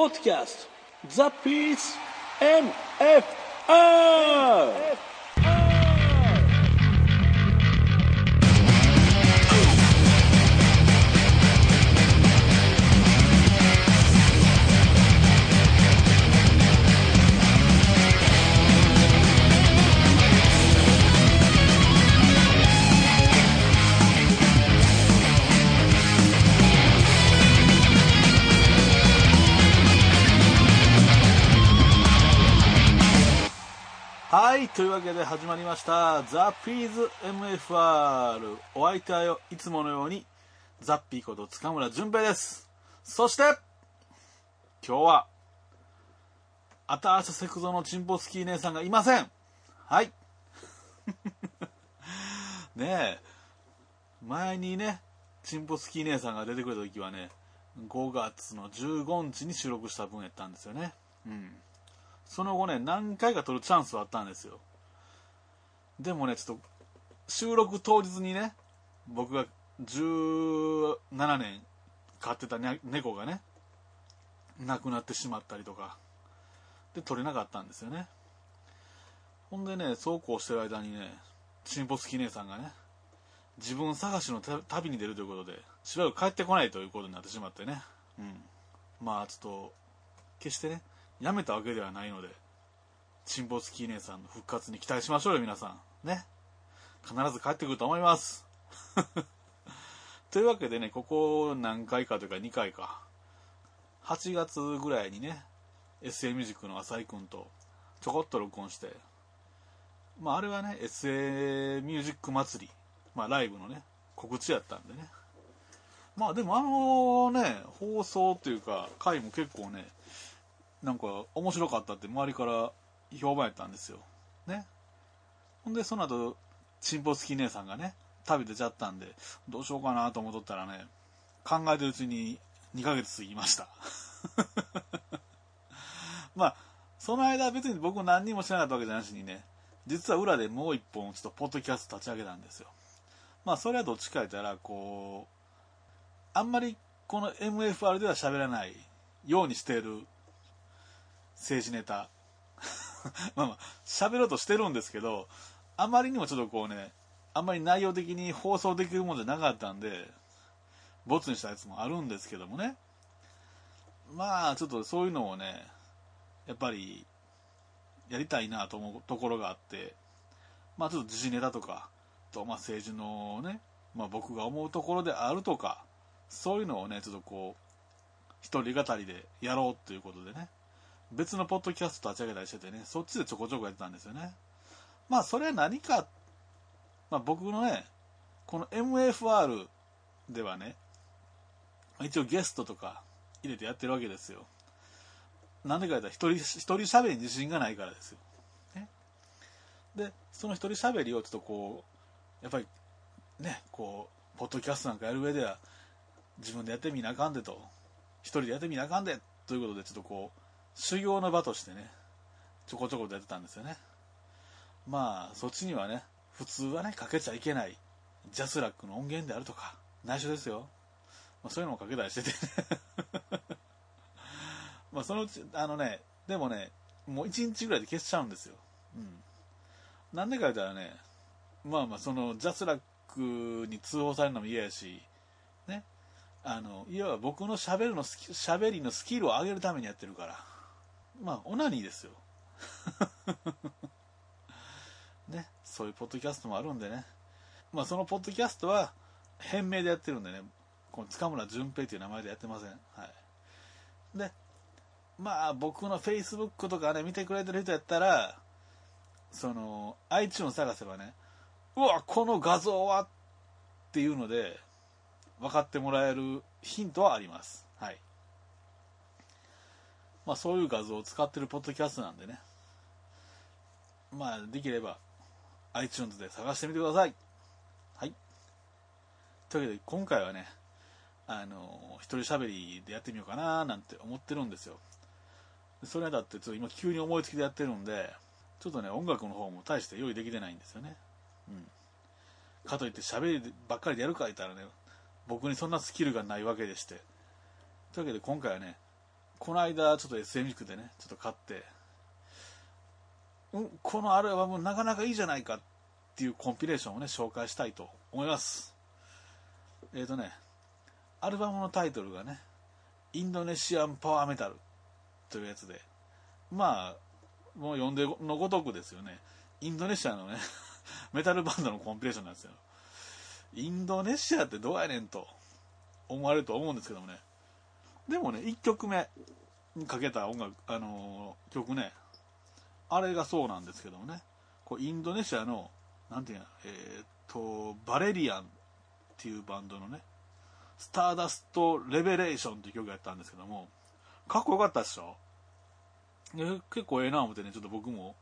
podcast. the Zapis MFA! というわけで始まりました、ザ・ピーズ MFR。お相手は、いつものように、ザッピーこと塚村淳平です。そして、今日は、新しいセクゾのチンポスキー姉さんがいません。はい。ねえ、前にね、チンポスキー姉さんが出てくれた時はね、5月の15日に収録した分やったんですよね。うん。その後ね、何回か撮るチャンスはあったんですよ。でもね、ちょっと、収録当日にね、僕が17年飼ってた、猫がね、亡くなってしまったりとか、で、撮れなかったんですよね。ほんでね、そうこうしてる間にね、チンポスキ姉さんがね、自分探しの旅に出るということで、しばらく帰ってこないということになってしまってね。うん。まあ、ちょっと、決してね、辞めたわけではないので、チンポスキーさんの復活に期待しましょうよ、皆さん。ね。必ず帰ってくると思います。というわけでね、ここ何回かというか2回か。8月ぐらいにね、SA ミュージックの浅井くんとちょこっと録音して、まああれはね、SA ミュージック祭り、まあライブのね、告知やったんでね。まあでもあのね、放送っていうか、回も結構ね、なんか面白かったって周りから評判やったんですよ。ね。ほんで、その後、チンポスキー姉さんがね、旅出ちゃったんで、どうしようかなと思っとったらね、考えてるうちに2ヶ月過ぎました。まあ、その間別に僕何にもしなかったわけじゃなしにね、実は裏でもう一本ちょっとポッドキャスト立ち上げたんですよ。まあ、それはどっちか言ったら、こう、あんまりこの MFR では喋らないようにしている政治ネタ。まあまあ、喋ろうとしてるんですけど、あまりにもちょっとこうね、あんまり内容的に放送できるもんじゃなかったんで、ボツにしたやつもあるんですけどもね。まあ、ちょっとそういうのをね、やっぱり、やりたいなと思うところがあって、まあちょっと時事ネタとか、と、まあ政治のね、まあ僕が思うところであるとか、そういうのをね、ちょっとこう、一人語りでやろうっていうことでね、別のポッドキャスト立ち上げたりしててね、そっちでちょこちょこやってたんですよね。まあそれは何か、まあ僕のね、この MFR ではね、一応ゲストとか入れてやってるわけですよ。なんでか言ったら一人、一人喋りに自信がないからですよ。ね。で、その一人喋りをちょっとこう、やっぱりね、こう、ポッドキャストなんかやる上では、自分でやってみなあかんでと、一人でやってみなあかんで、ということでちょっとこう、修行の場としてね、ちょこちょことやってたんですよね。まあ、そっちにはね、普通はね、かけちゃいけない、JASRACの音源であるとか、内緒ですよ。まあ、そういうのをかけたりしててね。まあ、そのうち、あのね、でもね、もう一日ぐらいで消しちゃうんですよ。うん。なんでか言ったらね、まあまあ、その、 JASRACに通報されるのも嫌やし、ね。あの、いわば僕の喋るの、喋りのスキルを上げるためにやってるから。まあ、オナニーですよ。ね。そういうポッドキャストもあるんでね。まあ、そのポッドキャストは、変名でやってるんでね、この塚村淳平という名前でやってません。はい。で、まあ、僕の Facebook とかね、見てくれてる人やったら、その、iTunes 探せばね、うわ、この画像はっていうので、分かってもらえるヒントはあります。はい。まあ、そういう画像を使ってるポッドキャストなんでね。まあ、できれば、iTunes で探してみてください。はい。というわけで、今回はね、あの、一人喋りでやってみようかななんて思ってるんですよ。それだって、ちょっと今急に思いつきでやってるんで、ちょっとね、音楽の方も大して用意できてないんですよね。うん。かといって喋りばっかりでやるか言ったらね、僕にそんなスキルがないわけでして。というわけで今回はね、この間ちょっと SM でね、ちょっと買って、うん、このアルバムなかなかいいじゃないかっていうコンピレーションをね、紹介したいと思います。えっ、ー、とね、アルバムのタイトルがね、インドネシアンパワーメタルというやつで、まあ、もう読んでのごとくですよね。インドネシアのね メタルバンドのコンピレーションなんですよ。インドネシアってどうやねんと思われると思うんですけどもね。でもね、1曲目にかけた音楽、あのー、曲ね、あれがそうなんですけどもね、こうインドネシアの、なんていうの、えー、っと、バレリアンっていうバンドのね、スターダストレベレーションっていう曲やったんですけども、かっこよかったでしょ結構ええな思ってね、ちょっと僕も、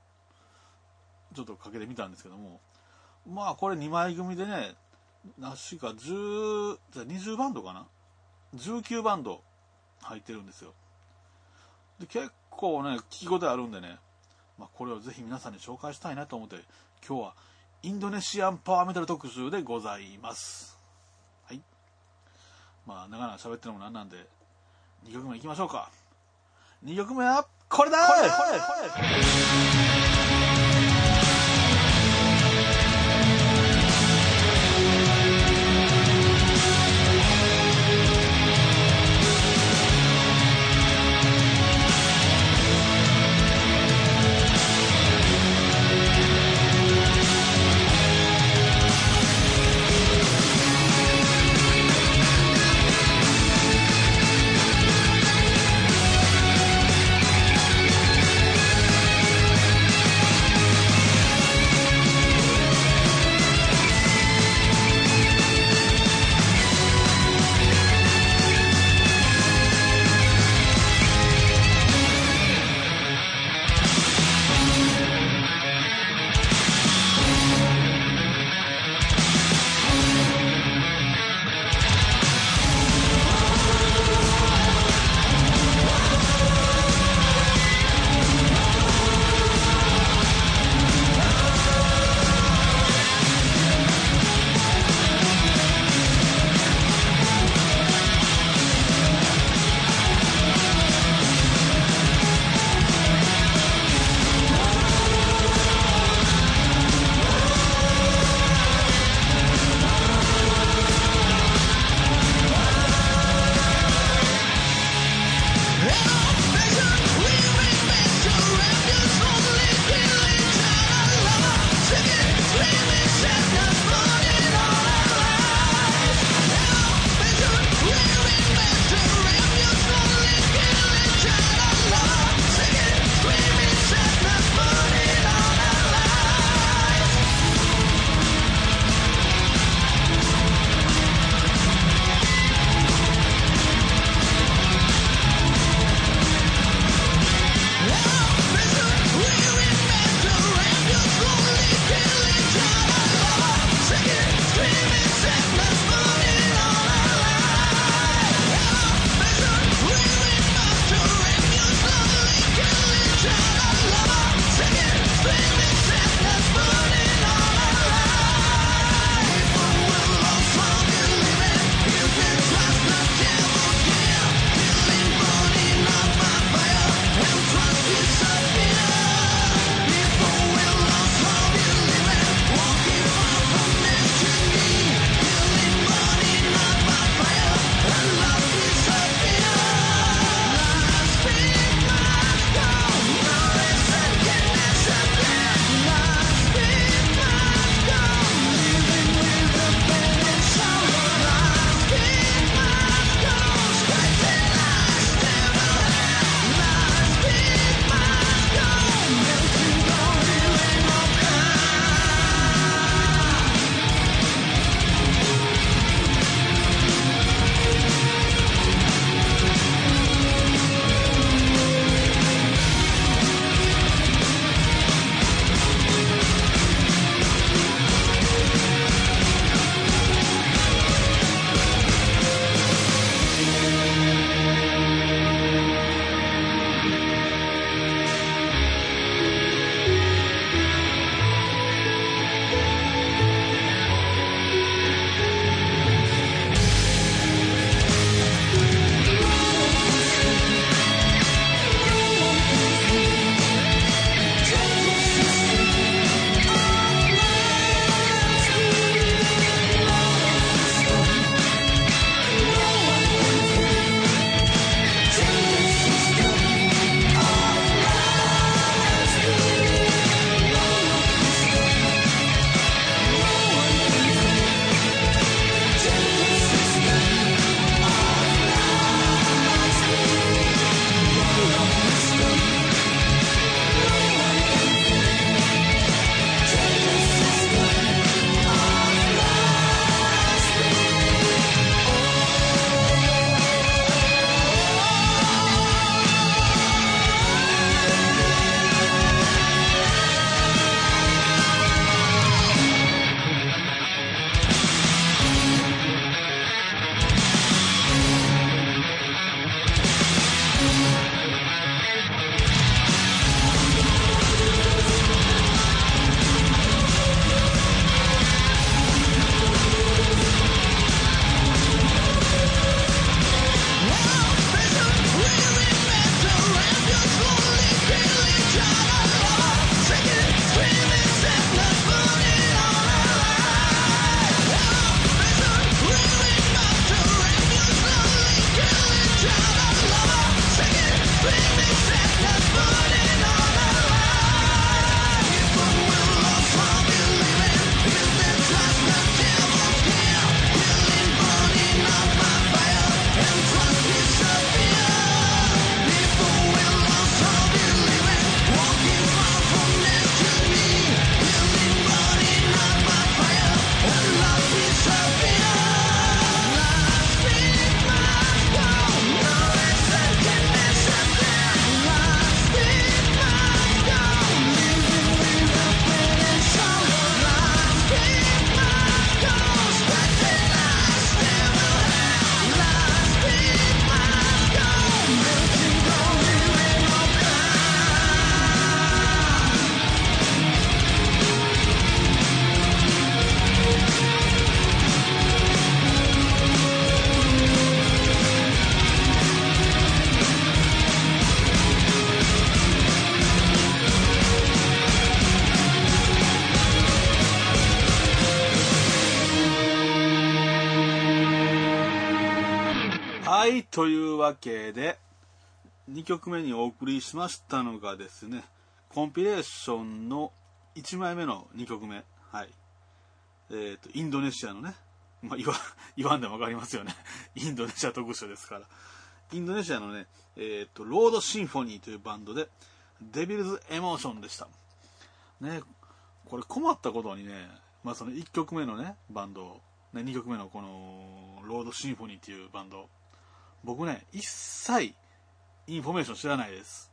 ちょっとかけてみたんですけども、まあこれ2枚組でね、なしか10、じゃ20バンドかな ?19 バンド入ってるんですよ。で、結構ね、聞き応えあるんでね、まあこれをぜひ皆さんに紹介したいなと思って、今日はインドネシアンパワーメタル特集でございます。はい。まあ長々喋ってるのもなんなんで、2曲目いきましょうか。2曲目はこれだこれこれこれ2曲目にお送りしましたのがですね、コンピレーションの1枚目の2曲目。はい。えっ、ー、と、インドネシアのね、まあ、言わ、言わんでもわかりますよね。インドネシア特集ですから。インドネシアのね、えっ、ー、と、 Lord Symphony というバンドで、 Devil's Emotion でした。ね、これ困ったことにね、まあその1曲目のね、バンド、ね、2曲目のこの、 Lord Symphony っていうバンド、僕ね、一切、インフォメーション知らないです。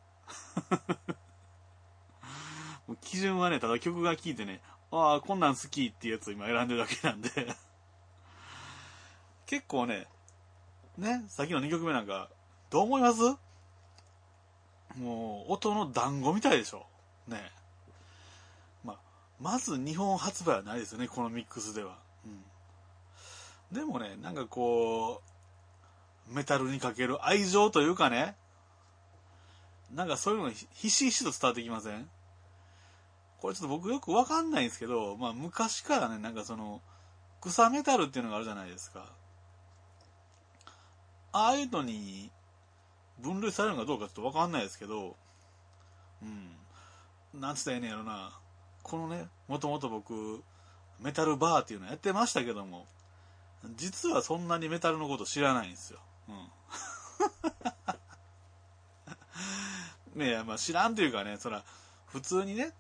基準はね、ただ曲が聴いてね、ああ、こんなん好きっていうやつを今選んでるだけなんで 結構ね、ね、さっきの2曲目なんか、どう思います？もう、音の団子みたいでしょ。ね。まあ、まず日本発売はないですよね、このミックスでは。うん。でもね、なんかこう、メタルにかける愛情というかね、なんかそういうのひしひしと伝わってきません？これちょっと僕よくわかんないんですけど、まあ昔からね、なんかその、草メタルっていうのがあるじゃないですか。ああいうのに分類されるのかどうかちょっとわかんないですけど、うん。なんつったらええねやろな。このね、もともと僕、メタルバーっていうのやってましたけども、実はそんなにメタルのこと知らないんですよ。うん。ねえ、まあ知らんというかね、そら、普通にね、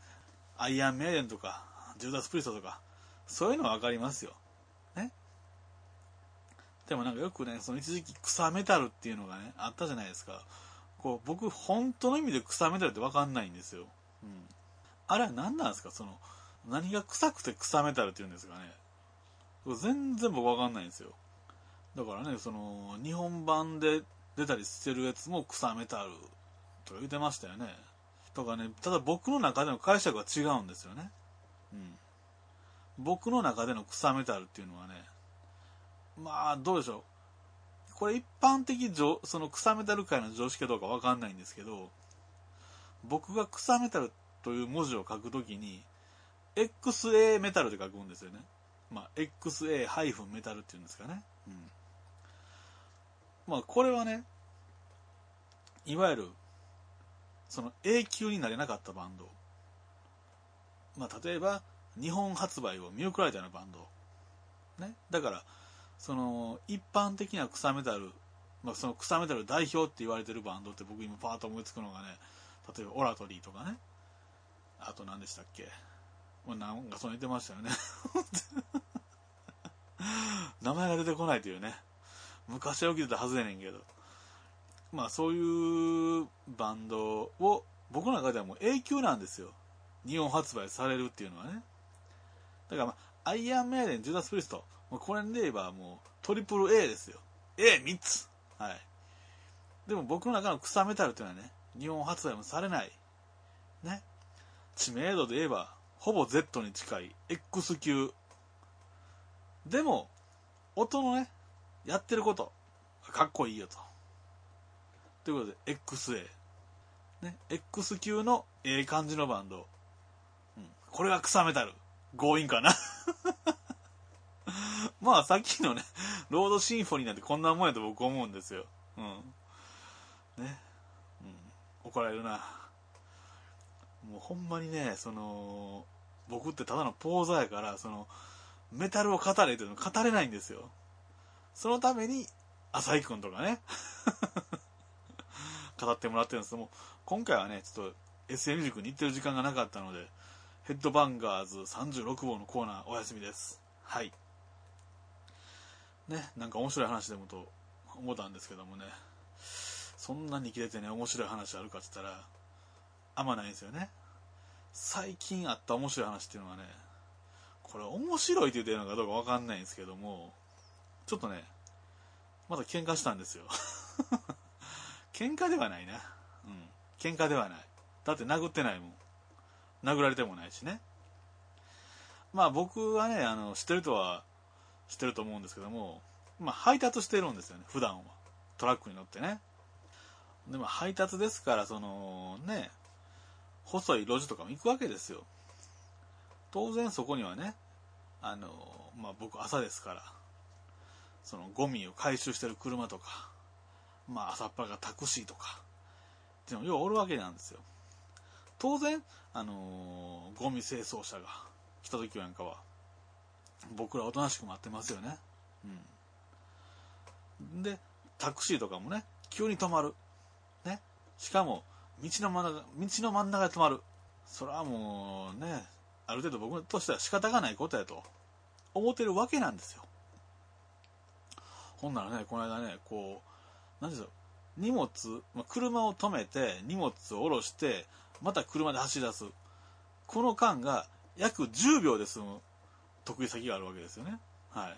アイアンメイデンとか、ジューダス・プリストとか、そういうのはわかりますよ。ね。でもなんかよくね、その一時期草メタルっていうのがね、あったじゃないですか。こう、僕、本当の意味で草メタルってわかんないんですよ。うん。あれは何なんですか？その、何が臭くて草メタルって言うんですかね。全然僕わかんないんですよ。だからね、その、日本版で出たりしてるやつも草メタルとか言ってましたよね。とかね、ただ僕の中での解釈は違うんですよね。うん。僕の中での草メタルっていうのはね、まあ、どうでしょう。これ一般的その草メタル界の常識かどうかわかんないんですけど、僕が草メタルという文字を書くときに、XA メタルで書くんですよね。まあ、XA- メタルっていうんですかね。うん。まあ、これはね、いわゆるその永久になれなかったバンド。まあ、例えば、日本発売を見送られたようなバンド。ね。だから、その、一般的な草メタル、まあ、その草メタル代表って言われてるバンドって僕今パーッと思いつくのがね、例えばオラトリーとかね。あと何でしたっけ。なんかそう言ってましたよね。名前が出てこないというね。昔は起きてたはずやねんけど。まあそういうバンドを僕の中ではもう永久なんですよ。日本発売されるっていうのはね。だからまあ、アイアンメイデン、ジュダス・プリスト、もうこれで言えばもうトリプル A ですよ。A3 つ。はい。でも僕の中の草メタルっていうのはね、日本発売もされない。ね。知名度で言えば、ほぼ Z に近い X 級。でも、音のね、やってること、かっこいいよと。ということで、XA。ね、X 級のええ感じのバンド。うん。これが草メタル。強引かな まあ、さっきのね、ロードシンフォニーなんてこんなもんやと僕思うんですよ。うん。ね。うん。怒られるな。もうほんまにね、その、僕ってただのポーザーやから、その、メタルを語れっていうの語れないんですよ。そのために、浅井くんとかね。語ってもらってるんですけども、今回はね、ちょっと SM 塾に行ってる時間がなかったので、ヘッドバンガーズ36号のコーナーお休みです。はい。ね、なんか面白い話でもと思ったんですけどもね、そんなに切れてね、面白い話あるかって言ったら、あんまないんですよね。最近あった面白い話っていうのはね、これ面白いって言ってるのかどうかわかんないんですけども、ちょっとね、まだ喧嘩したんですよ。喧嘩ではないな。うん。喧嘩ではない。だって殴ってないもん。殴られてもないしね。まあ僕はね、あの、知ってるとは、知ってると思うんですけども、まあ配達してるんですよね、普段は。トラックに乗ってね。でも配達ですから、その、ね、細い路地とかも行くわけですよ。当然そこにはね、あの、まあ僕朝ですから、そのゴミを回収してる車とか、まあ朝っぱらからタクシーとか、っていうのもようおるわけなんですよ。当然、あのーゴミ清掃車が来た時なんかは、僕らおとなしく待ってますよね。うん。で、タクシーとかもね、急に止まる。ね。しかも、道の真ん中、道の真ん中で止まる。それはもうね、ある程度僕としては仕方がないことやと思ってるわけなんですよ。ほんならね、この間ね、こう、なんでしょう、荷物、まあ、車を止めて、荷物を下ろして、また車で走り出す。この間が約10秒で済む得意先があるわけですよね。はい。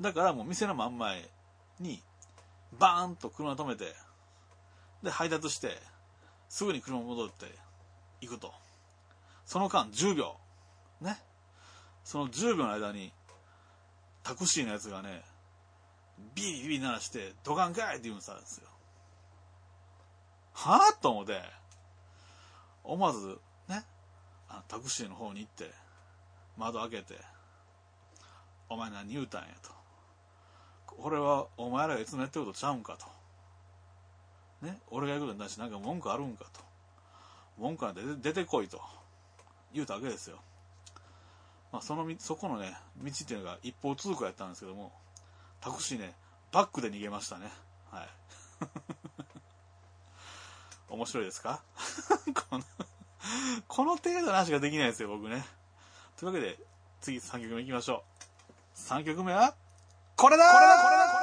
だからもう店の真ん前に、バーンと車止めて、で、配達して、すぐに車戻って行くと。その間10秒。ね。その10秒の間に、タクシーのやつがね、ビリビリ鳴らして、ドカンかいって言うんさですよ。はぁ？と思って、思わず、ね、あのタクシーの方に行って、窓開けて、お前何言うたんやと。これはお前らがいつもやってることちゃうんかと。ね、俺が言うことに対してなんか文句あるんかと。文句なんて出てこいと。言うたわけですよ。まあ、その、そこのね、道っていうのが一方通行やったんですけども、タクシーね、バックで逃げましたね。はい。面白いですか？この、この程度の話ができないですよ、僕ね。というわけで、次3曲目いきましょう。3曲目は、これだこれだこれだ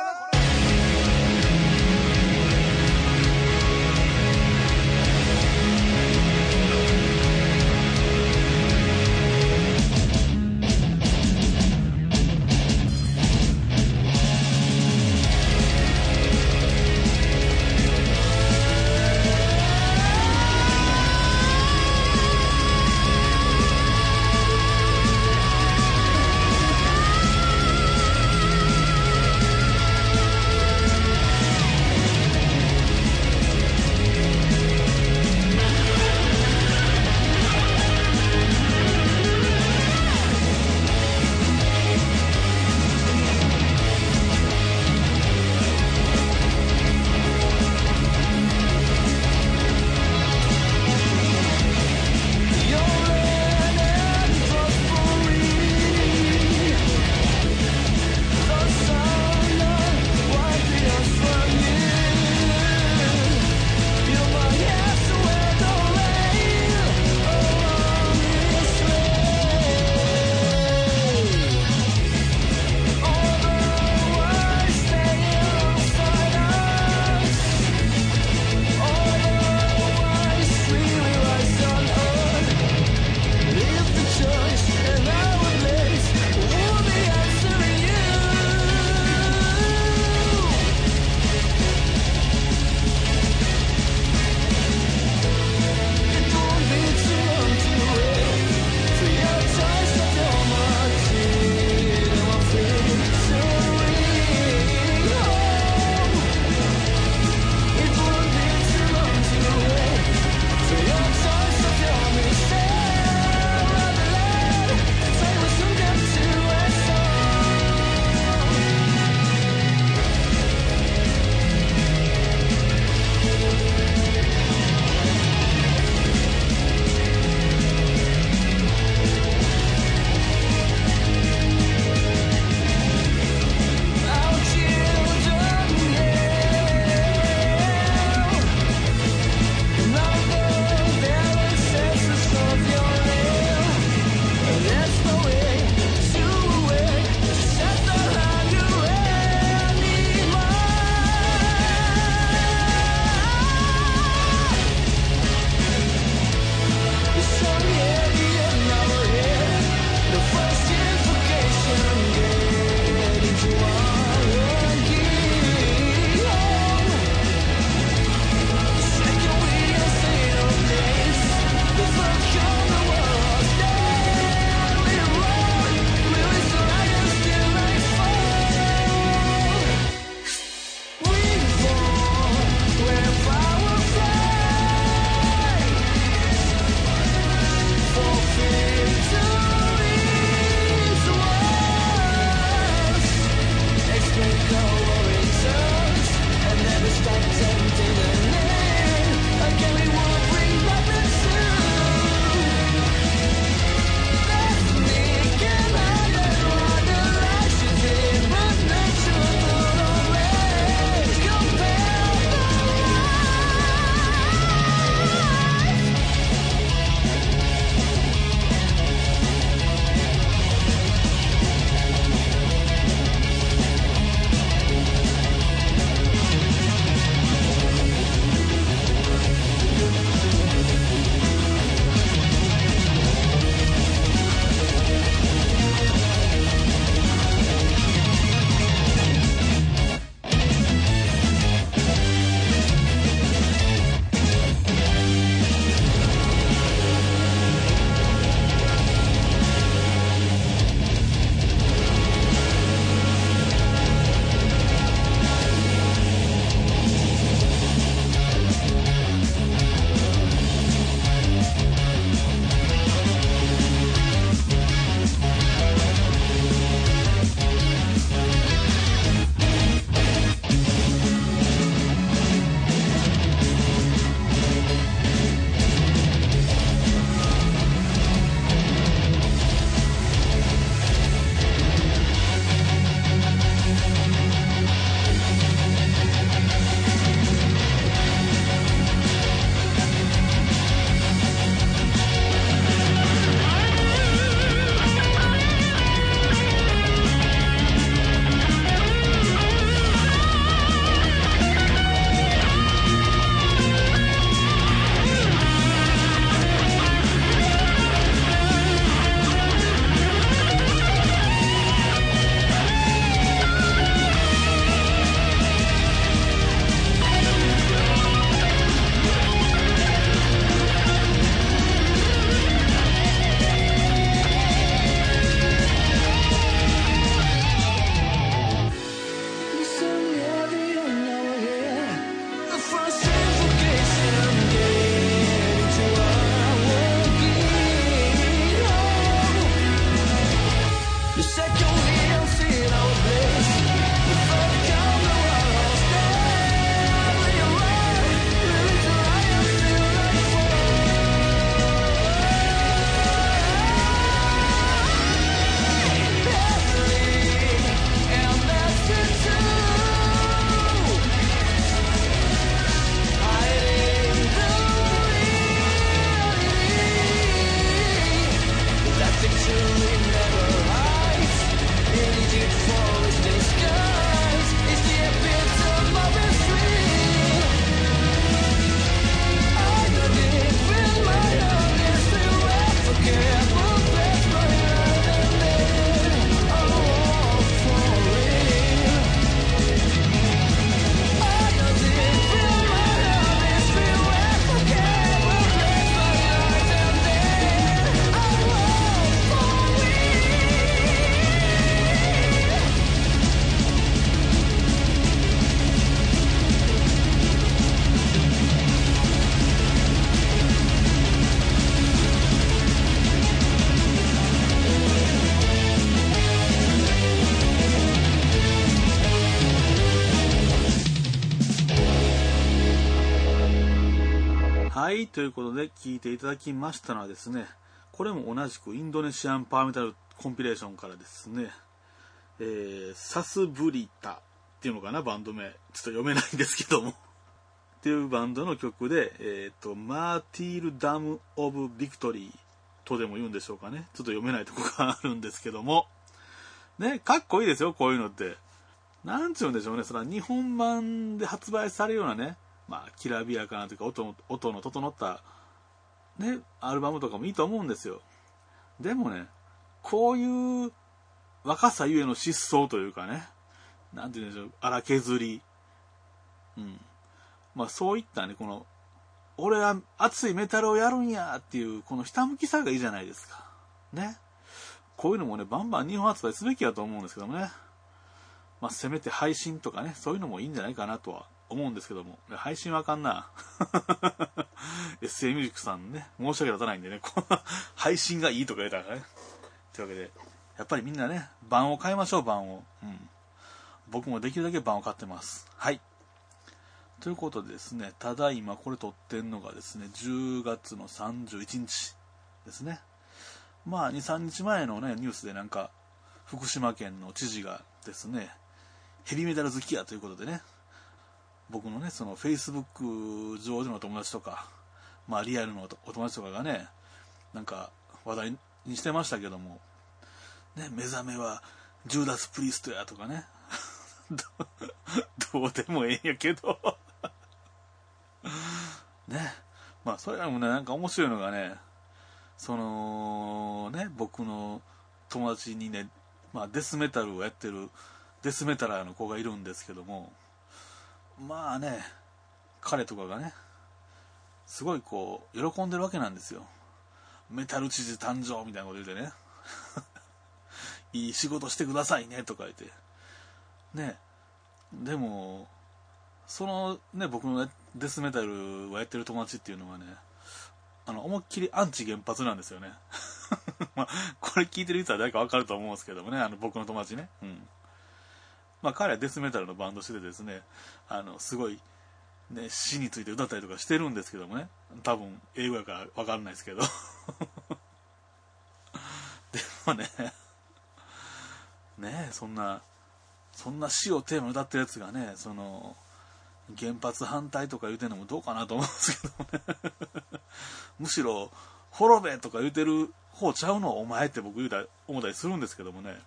ということで聞いていただきましたのはですね、これも同じく Indonesian Power Metal コンピレーションからですね、えー、サスブリタっていうのかな、バンド名。ちょっと読めないんですけどもっていうバンドの曲で、えっ、ー、と、 Martyrdom of Victory とでも言うんでしょうかね。ちょっと読めないとこがあるんですけども。ね、かっこいいですよ、こういうのって。なんちゅうんでしょうね、それは日本盤で発売されるようなね、まあ、きらびやかなというか音、音の整った、ね、アルバムとかもいいと思うんですよ。でもね、こういう若さゆえの疾走というかね、なんて言うんでしょう、荒削り。うん。まあそういったね、この、俺は熱いメタルをやるんやっていう、このひたむきさがいいじゃないですか。ね。こういうのもね、バンバン日本発売すべきだと思うんですけどもね。まあせめて配信とかね、そういうのもいいんじゃないかなとは思うんですけども。配信はあかんな。SA ミュージックさんね、申し訳立たないんでね、配信がいいとか言えたらね。というわけで、やっぱりみんなね、版を買いましょう、版を。うん。僕もできるだけ版を買ってます。はい。ということでですね、ただいまこれ撮ってんのがですね、10月の31日ですね。まあ、2、3日前のね、ニュースでなんか、福島県の知事がですね、ヘビメタル好きやということでね、僕のね、その Facebook 上での友達とか、まあリアルのお友達とかがね、なんか話題にしてましたけども、ね、目覚めはジューダス・プリストやとかね、どうでもええんやけど。ね、まあそれらもね、なんか面白いのがね、そのね、僕の友達にね、まあデスメタルをやってるデスメタラーの子がいるんですけども、まあね、彼とかがね、すごいこう、喜んでるわけなんですよ。メタル知事誕生みたいなこと言うてね。いい仕事してくださいねとか言って。ね。でも、そのね、僕の、デスメタルをやってる友達っていうのはね、あの、思いっきりアンチ原発なんですよね。まあ、これ聞いてる人は誰かわかると思うんですけどもね、あの、僕の友達ね。うん。まあ、彼はデスメタルのバンドしててですね、あの、すごい、ね、死について歌ったりとかしてるんですけどもね、多分、英語やからわかんないですけど。でもね、ねそんな、そんな死をテーマに歌ってるやつがね、その、原発反対とか言うてんのもどうかなと思うんですけどね。むしろ、滅べとか言うてる方ちゃうのお前って僕言うた思ったりするんですけどもね。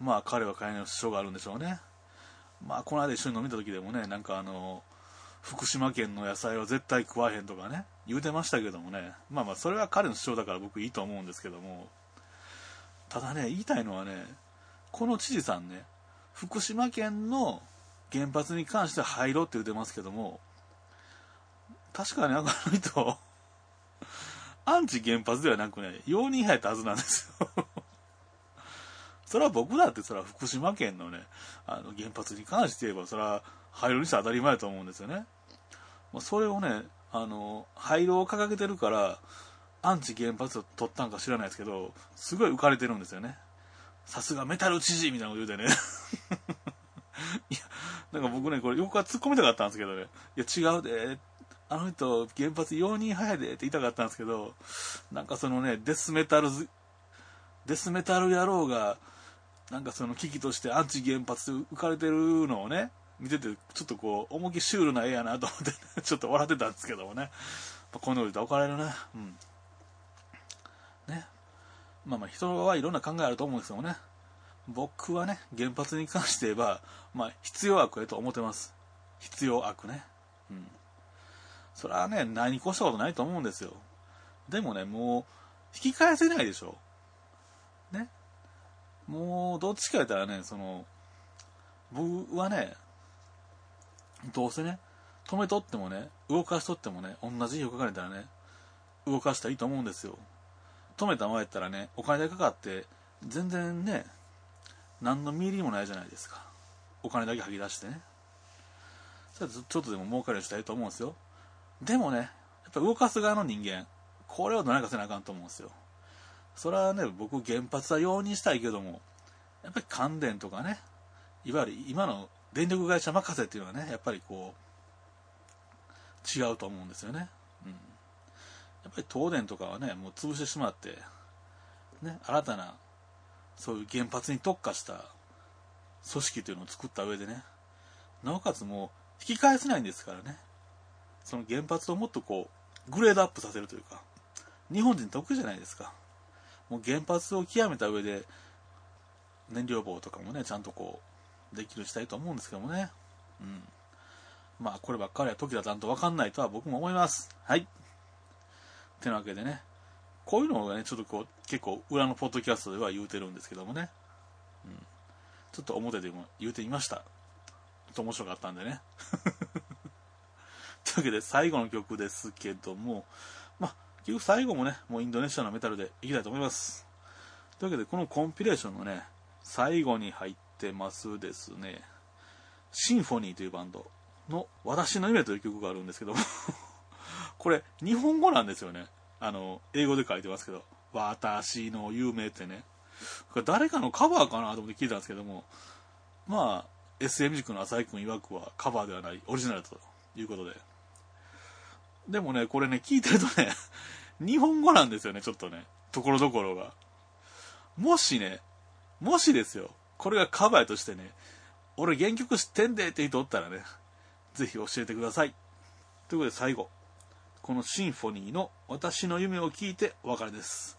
まあ彼は彼の主張があるんでしょうね。まあこの間一緒に飲みた時でもね、なんかあの、福島県の野菜は絶対食わへんとかね、言うてましたけどもね、まあまあそれは彼の主張だから僕いいと思うんですけども、ただね、言いたいのはね、この知事さんね、福島県の原発に関して入ろうって言うてますけども、確かにあの人、アンチ原発ではなくね、容認派やったはずなんですよ。それは僕だってそれは福島県のね、あの原発に関して言えば、それは廃炉にして当たり前だと思うんですよね。まあ、それをね、あの、廃炉を掲げてるから、アンチ原発を取ったんか知らないですけど、すごい浮かれてるんですよね。さすがメタル知事みたいなこと言うてね。いや、なんか僕ね、これ横から突っ込みたかったんですけどね。いや、違うで。あの人、原発容認派やでって言いたかったんですけど、なんかそのね、デスメタル、デスメタル野郎が、なんかその危機としてアンチ原発浮かれてるのをね、見てて、ちょっとこう、重きシュールな絵やなと思って、ちょっと笑ってたんですけどもね。まあこのように置かれるね。うん。ね。まあまあ人はいろんな考えあると思うんですよね。僕はね、原発に関して言えば、まあ必要悪やと思ってます。必要悪ね。うん。それはね、何越したことないと思うんですよ。でもね、もう、引き返せないでしょ。もう、どっちか言ったらね、その、僕はね、どうせね、止めとってもね、動かしとってもね、同じ日をかかれたらね、動かしたらいいと思うんですよ。止めたままやったらね、お金かかって、全然ね、何の見入りもないじゃないですか。お金だけ吐き出してね。ちょっとでも儲かるようにしたいと思うんですよ。でもね、やっぱ動かす側の人間、これをどないかせなあかんと思うんですよ。それはね、僕原発は容認したいけども、やっぱり関電とかね、いわゆる今の電力会社任せっていうのはね、やっぱりこう、違うと思うんですよね。うん。やっぱり東電とかはね、もう潰してしまって、ね、新たな、そういう原発に特化した組織というのを作った上でね、なおかつもう引き返せないんですからね、その原発をもっとこう、グレードアップさせるというか、日本人得意じゃないですか。もう原発を極めた上で、燃料棒とかもね、ちゃんとこう、できるしたいと思うんですけどもね。うん。まあ、こればっかりは時だとんとわかんないとは僕も思います。はい。てなわけでね、こういうのがね、ちょっとこう、結構裏のポッドキャストでは言うてるんですけどもね。うん。ちょっと表でも言うてみました。と面白かったんでね。というわけで最後の曲ですけども、まあ、結局最後もね、もうインドネシアのメタルでいきたいと思います。というわけで、このコンピレーションのね、最後に入ってますですね、シンフォニーというバンドの私の夢という曲があるんですけども これ日本語なんですよね。あの、英語で書いてますけど、私の夢ってね。誰かのカバーかなと思って聞いたんですけども、まあ、SM 塾の浅井君曰くはカバーではないオリジナルということで。でもね、これね、聞いてるとね、日本語なんですよね、ちょっとね。ところどころが。もしね、もしですよ、これがカバーとしてね、俺原曲知ってんでって人おったらね、ぜひ教えてください。ということで最後、このシンフォニーの私の夢を聞いてお別れです。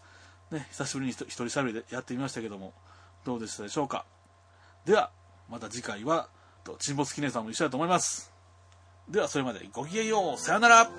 ね、久しぶりに一人喋りでやってみましたけども、どうでしたでしょうか。では、また次回は、沈没記念さんも一緒だと思います。では、それまでごきげんよう。さよなら。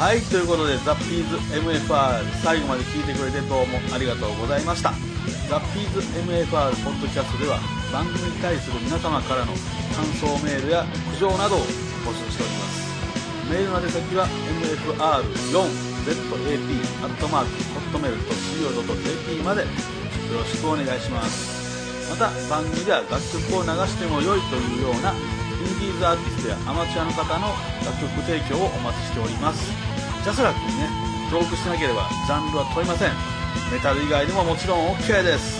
はいということでザ・ピーズ MFR 最後まで聞いてくれてどうもありがとうございました。ザ・ピーズ MFR ポッドキャストでは番組に対する皆様からの感想メールや苦情などを募集しております。メールの宛先は MFR4ZAP.hotmail.co.jp まで。よろしくお願いします。また番組では楽曲を流しても良いというようなインディーズアーティストやアマチュアの方の楽曲提供をお待ちしております。ジャスラックにね登録しなければジャンルは問いません。メタル以外でももちろん OK です。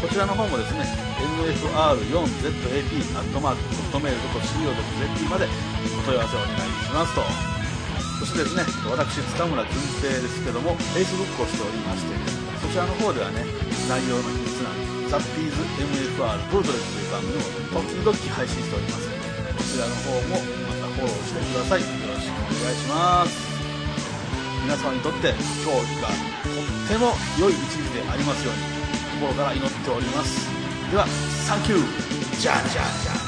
こちらの方もですね MFR4ZAP.hotmail.co.jp までお問い合わせをお願いしますと。そしてですね私塚村淳平ですけども Facebook をしておりましてそちらの方ではね内容の秘密なザ・ピーズ MFR ブートレスという番組を時々配信しております。こちらの方もまたフォローしてください。よろしくお願いします。皆様にとって今日がとっても良い一日でありますように心から祈っております。ではサンキュー。じゃあじゃあじゃあ。